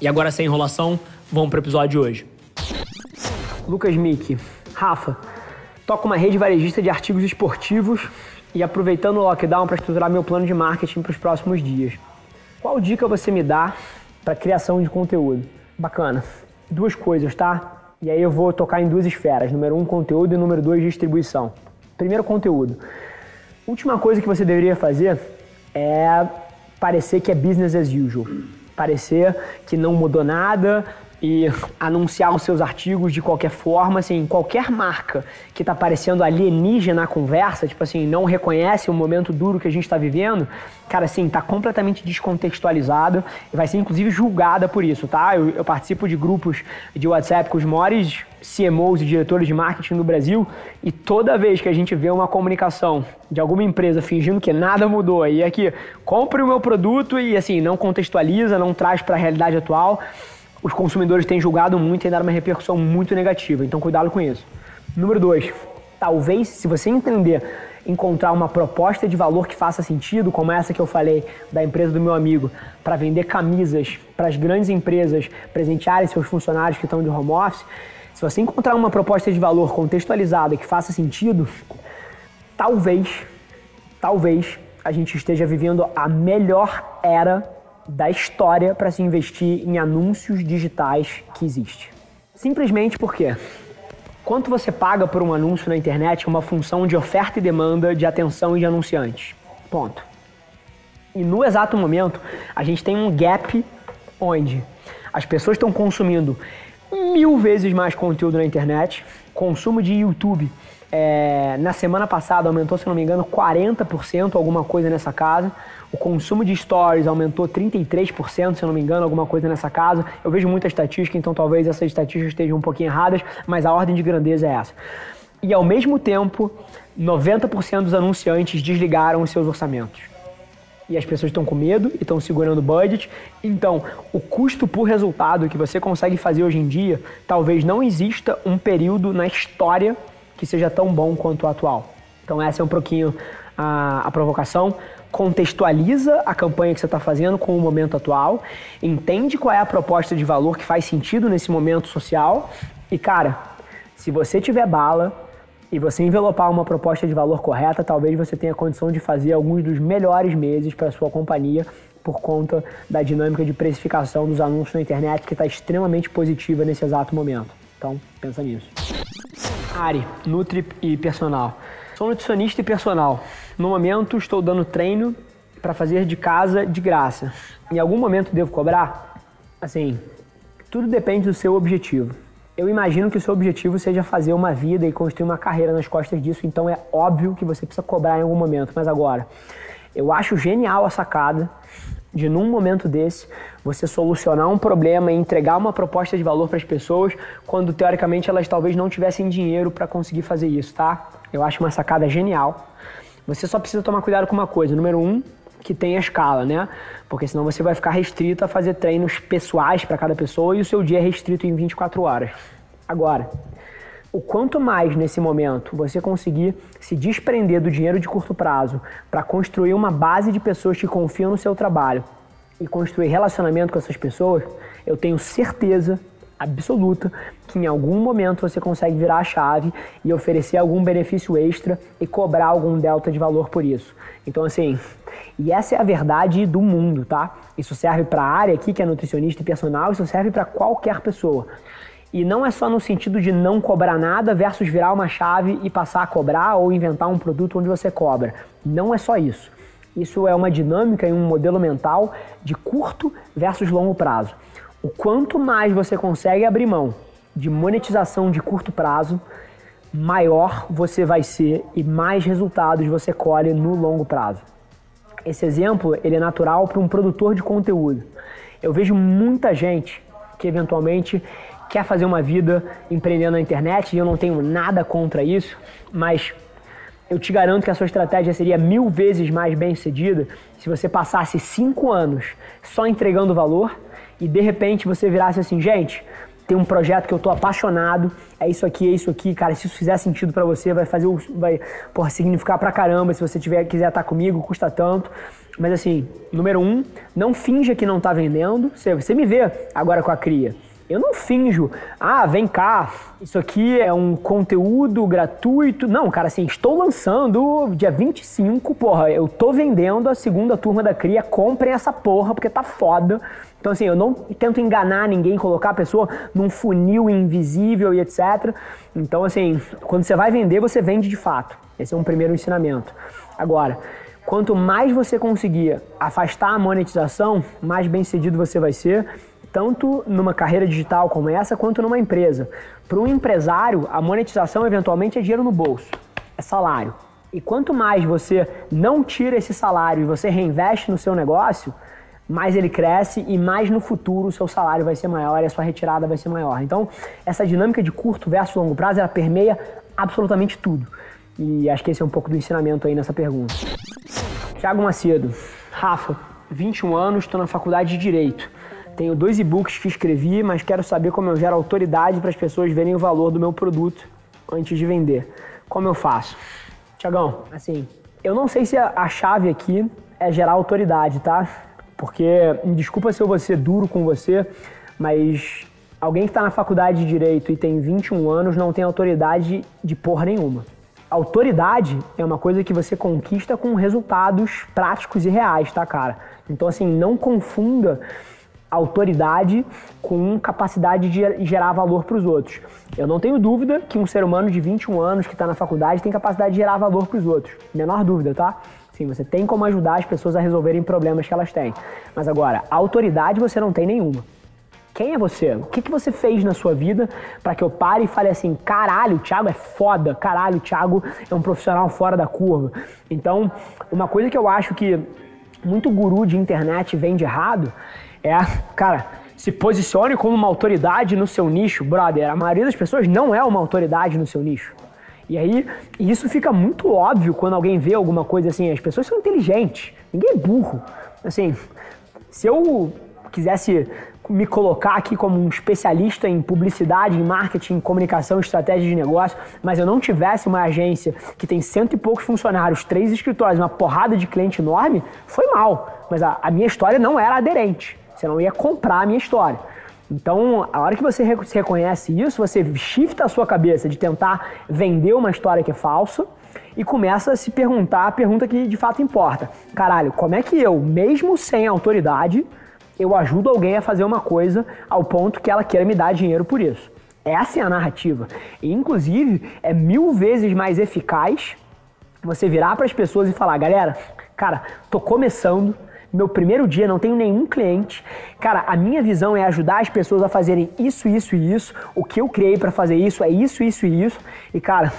E agora, sem enrolação, vamos para o episódio de hoje. Lucas Mick, Rafa, toco uma rede varejista de artigos esportivos e aproveitando o lockdown para estruturar meu plano de marketing para os próximos dias. Qual dica você me dá para criação de conteúdo? Bacana. Duas coisas, tá? E aí eu vou tocar em duas esferas. Número um, conteúdo e número dois, distribuição. Primeiro, conteúdo. Última coisa que você deveria fazer é parecer que é business as usual. Parecer que não mudou nada, e anunciar os seus artigos de qualquer forma, assim, qualquer marca que está parecendo alienígena na conversa, tipo assim, não reconhece o momento duro que a gente está vivendo, cara, assim, tá completamente descontextualizado e vai ser inclusive julgada por isso, tá? Eu, eu participo de grupos de WhatsApp com os maiores CMOs e diretores de marketing do Brasil e toda vez que a gente vê uma comunicação de alguma empresa fingindo que nada mudou e aqui, compre o meu produto e assim, não contextualiza, não traz para a realidade atual, os consumidores têm julgado muito e dado uma repercussão muito negativa. Então, cuidado com isso. Número dois, talvez, se você entender, encontrar uma proposta de valor que faça sentido, como essa que eu falei da empresa do meu amigo, para vender camisas para as grandes empresas presentearem seus funcionários que estão de home office, se você encontrar uma proposta de valor contextualizada que faça sentido, talvez, talvez a gente esteja vivendo a melhor era da história para se investir em anúncios digitais que existe. Simplesmente porque quanto você paga por um anúncio na internet é uma função de oferta e demanda de atenção e de anunciantes. Ponto. E no exato momento, a gente tem um gap onde as pessoas estão consumindo mil vezes mais conteúdo na internet, consumo de YouTube é, na semana passada aumentou, se não me engano, 40%, alguma coisa nessa casa. O consumo de stories aumentou 33%, se não me engano, alguma coisa nessa casa. Eu vejo muita estatística, então talvez essas estatísticas estejam um pouquinho erradas, mas a ordem de grandeza é essa. E ao mesmo tempo, 90% dos anunciantes desligaram os seus orçamentos. E as pessoas estão com medo e estão segurando o budget. Então, o custo por resultado que você consegue fazer hoje em dia, talvez não exista um período na história que seja tão bom quanto o atual. Então essa é um pouquinho a, a provocação. Contextualiza a campanha que você está fazendo com o momento atual, entende qual é a proposta de valor que faz sentido nesse momento social e, cara, se você tiver bala e você envelopar uma proposta de valor correta, talvez você tenha condição de fazer alguns dos melhores meses para sua companhia por conta da dinâmica de precificação dos anúncios na internet que está extremamente positiva nesse exato momento. Então, pensa nisso. Ari, Nutri e Personal. Sou nutricionista e personal. No momento estou dando treino para fazer de casa de graça. Em algum momento devo cobrar? Assim, tudo depende do seu objetivo. Eu imagino que o seu objetivo seja fazer uma vida e construir uma carreira nas costas disso, então é óbvio que você precisa cobrar em algum momento. Mas agora, eu acho genial a sacada de num momento desse você solucionar um problema e entregar uma proposta de valor para as pessoas quando teoricamente elas talvez não tivessem dinheiro para conseguir fazer isso, tá? Eu acho uma sacada genial. Você só precisa tomar cuidado com uma coisa. Número um, que tem a escala, né? Porque senão você vai ficar restrito a fazer treinos pessoais para cada pessoa e o seu dia é restrito em 24 horas. Agora, o quanto mais nesse momento você conseguir se desprender do dinheiro de curto prazo para construir uma base de pessoas que confiam no seu trabalho e construir relacionamento com essas pessoas, eu tenho certeza absoluta que em algum momento você consegue virar a chave e oferecer algum benefício extra e cobrar algum delta de valor por isso. Então assim, e essa é a verdade do mundo, tá? Isso serve para a área aqui que é nutricionista e personal, isso serve para qualquer pessoa. E não é só no sentido de não cobrar nada versus virar uma chave e passar a cobrar ou inventar um produto onde você cobra. Não é só isso. Isso é uma dinâmica e um modelo mental de curto versus longo prazo. O quanto mais você consegue abrir mão de monetização de curto prazo, maior você vai ser e mais resultados você colhe no longo prazo. Esse exemplo ele é natural para um produtor de conteúdo. Eu vejo muita gente que eventualmente quer fazer uma vida empreendendo na internet e eu não tenho nada contra isso, mas eu te garanto que a sua estratégia seria mil vezes mais bem sucedida se você passasse cinco anos só entregando valor e de repente você virasse assim, gente, tem um projeto que eu tô apaixonado, é isso aqui, é isso aqui, cara, se isso fizer sentido para você, vai fazer, vai, porra, significar pra caramba, se você tiver, quiser estar comigo, custa tanto. Mas assim, número um, não finja que não tá vendendo, você, você me vê agora com a cria. Eu não finjo, ah, vem cá, isso aqui é um conteúdo gratuito. Não, cara, assim, estou lançando dia 25, porra, eu tô vendendo a segunda turma da Cria, comprem essa porra, porque tá foda. Então, assim, eu não tento enganar ninguém, colocar a pessoa num funil invisível e etc. Então, assim, quando você vai vender, você vende de fato. Esse é um primeiro ensinamento. Agora, quanto mais você conseguir afastar a monetização, mais bem sucedido você vai ser tanto numa carreira digital como essa, quanto numa empresa. Para um empresário, a monetização eventualmente é dinheiro no bolso, é salário. E quanto mais você não tira esse salário e você reinveste no seu negócio, mais ele cresce e mais no futuro o seu salário vai ser maior e a sua retirada vai ser maior. Então, essa dinâmica de curto versus longo prazo, ela permeia absolutamente tudo. E acho que esse é um pouco do ensinamento aí nessa pergunta. Tiago Macedo. Rafa, 21 anos, estou na faculdade de Direito. Tenho dois e-books que escrevi, mas quero saber como eu gero autoridade para as pessoas verem o valor do meu produto antes de vender. Como eu faço? Tiagão, assim, eu não sei se a chave aqui é gerar autoridade, tá? Porque, desculpa se eu vou ser duro com você, mas alguém que está na faculdade de Direito e tem 21 anos não tem autoridade de porra nenhuma. Autoridade é uma coisa que você conquista com resultados práticos e reais, tá, cara? Então, assim, não confunda autoridade com capacidade de gerar valor para os outros. Eu não tenho dúvida que um ser humano de 21 anos que está na faculdade tem capacidade de gerar valor para os outros. Menor dúvida, tá? Sim, você tem como ajudar as pessoas a resolverem problemas que elas têm. Mas agora, autoridade você não tem nenhuma. Quem é você? O que, que você fez na sua vida para que eu pare e fale assim: caralho, o Thiago é foda, caralho, o Thiago é um profissional fora da curva. Então, uma coisa que eu acho que muito guru de internet vende errado é, cara, se posicione como uma autoridade no seu nicho, brother. A maioria das pessoas não é uma autoridade no seu nicho. E aí, isso fica muito óbvio quando alguém vê alguma coisa assim. As pessoas são inteligentes, ninguém é burro. Assim, se eu quisesse me colocar aqui como um especialista em publicidade, em marketing, em comunicação, estratégia de negócio, mas eu não tivesse uma agência que tem cento e poucos funcionários, três escritórios, uma porrada de cliente enorme, foi mal. Mas a, a minha história não era aderente. Você não ia comprar a minha história. Então, a hora que você reconhece isso, você shifta a sua cabeça de tentar vender uma história que é falsa e começa a se perguntar a pergunta que de fato importa. Caralho, como é que eu, mesmo sem autoridade, eu ajudo alguém a fazer uma coisa ao ponto que ela queira me dar dinheiro por isso? Essa é a narrativa. E, inclusive, é mil vezes mais eficaz você virar para as pessoas e falar: galera, cara, tô começando meu primeiro dia, não tenho nenhum cliente. Cara, a minha visão é ajudar as pessoas a fazerem isso, isso e isso. O que eu criei para fazer isso é isso, isso e isso. E cara,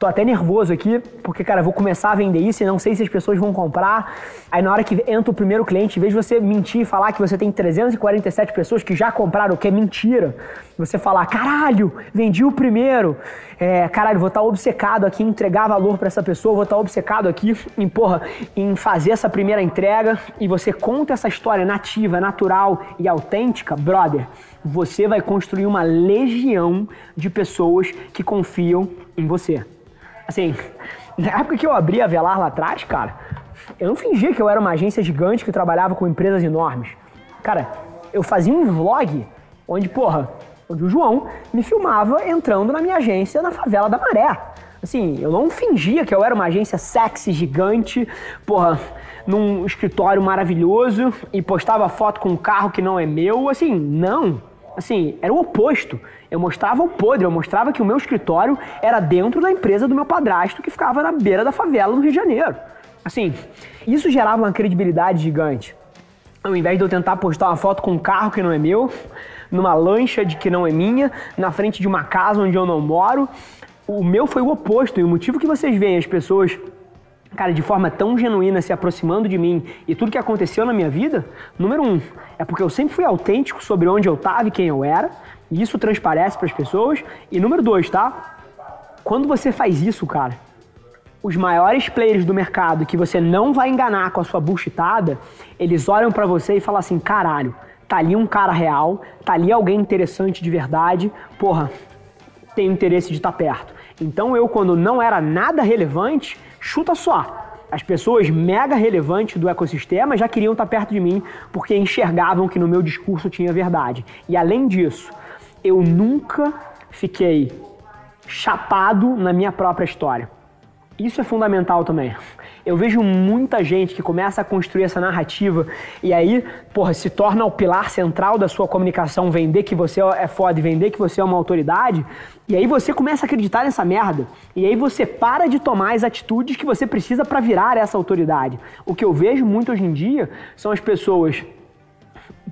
Tô até nervoso aqui, porque, cara, vou começar a vender isso e não sei se as pessoas vão comprar. Aí na hora que entra o primeiro cliente, em vez de você mentir e falar que você tem 347 pessoas que já compraram, o que é mentira, você falar, caralho, vendi o primeiro. É, caralho, vou estar tá obcecado aqui em entregar valor para essa pessoa, vou estar tá obcecado aqui em, porra, em fazer essa primeira entrega e você conta essa história nativa, natural e autêntica, brother, você vai construir uma legião de pessoas que confiam em você. Assim, na época que eu abri a Velar lá atrás, cara, eu não fingia que eu era uma agência gigante que trabalhava com empresas enormes. Cara, eu fazia um vlog onde, porra, onde o João me filmava entrando na minha agência na favela da Maré. Assim, eu não fingia que eu era uma agência sexy, gigante, porra, num escritório maravilhoso e postava foto com um carro que não é meu. Assim, não. Assim, era o oposto. Eu mostrava o podre, eu mostrava que o meu escritório era dentro da empresa do meu padrasto que ficava na beira da favela no Rio de Janeiro. Assim, isso gerava uma credibilidade gigante. Ao invés de eu tentar postar uma foto com um carro que não é meu, numa lancha de que não é minha, na frente de uma casa onde eu não moro, o meu foi o oposto. E o motivo que vocês veem as pessoas cara, de forma tão genuína, se aproximando de mim e tudo que aconteceu na minha vida, número um, é porque eu sempre fui autêntico sobre onde eu estava e quem eu era, e isso transparece para as pessoas. E número dois, tá? Quando você faz isso, cara, os maiores players do mercado que você não vai enganar com a sua bullshitada, eles olham para você e falam assim: caralho, tá ali um cara real, tá ali alguém interessante de verdade, porra, tem interesse de estar tá perto. Então eu, quando não era nada relevante, chuta só. As pessoas mega relevantes do ecossistema já queriam estar tá perto de mim porque enxergavam que no meu discurso tinha verdade. E além disso, eu nunca fiquei chapado na minha própria história. Isso é fundamental também. Eu vejo muita gente que começa a construir essa narrativa e aí, porra, se torna o pilar central da sua comunicação vender que você é foda e vender que você é uma autoridade. E aí você começa a acreditar nessa merda. E aí você para de tomar as atitudes que você precisa para virar essa autoridade. O que eu vejo muito hoje em dia são as pessoas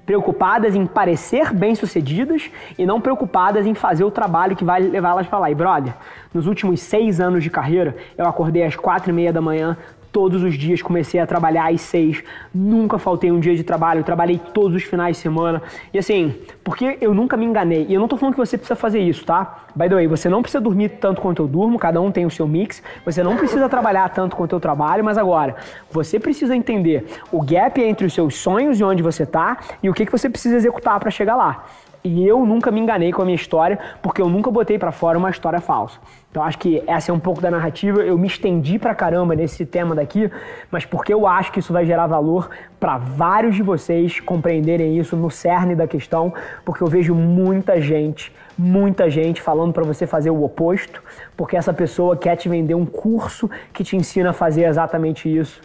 preocupadas em parecer bem-sucedidas e não preocupadas em fazer o trabalho que vai levar elas para lá. E brother, nos últimos seis anos de carreira, eu acordei às quatro e meia da manhã, todos os dias, comecei a trabalhar às seis, nunca faltei um dia de trabalho, trabalhei todos os finais de semana. E assim, porque eu nunca me enganei. E eu não tô falando que você precisa fazer isso, tá? By the way, você não precisa dormir tanto quanto eu durmo, cada um tem o seu mix. Você não precisa trabalhar tanto quanto eu trabalho, mas agora, você precisa entender o gap entre os seus sonhos e onde você tá e o que, que você precisa executar para chegar lá. E eu nunca me enganei com a minha história, porque eu nunca botei para fora uma história falsa. Então acho que essa é um pouco da narrativa. Eu me estendi pra caramba nesse tema daqui, mas porque eu acho que isso vai gerar valor para vários de vocês compreenderem isso no cerne da questão, porque eu vejo muita gente, muita gente falando para você fazer o oposto, porque essa pessoa quer te vender um curso que te ensina a fazer exatamente isso.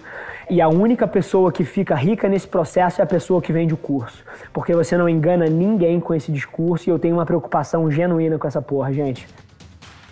E a única pessoa que fica rica nesse processo é a pessoa que vende o curso. Porque você não engana ninguém com esse discurso e eu tenho uma preocupação genuína com essa porra, gente.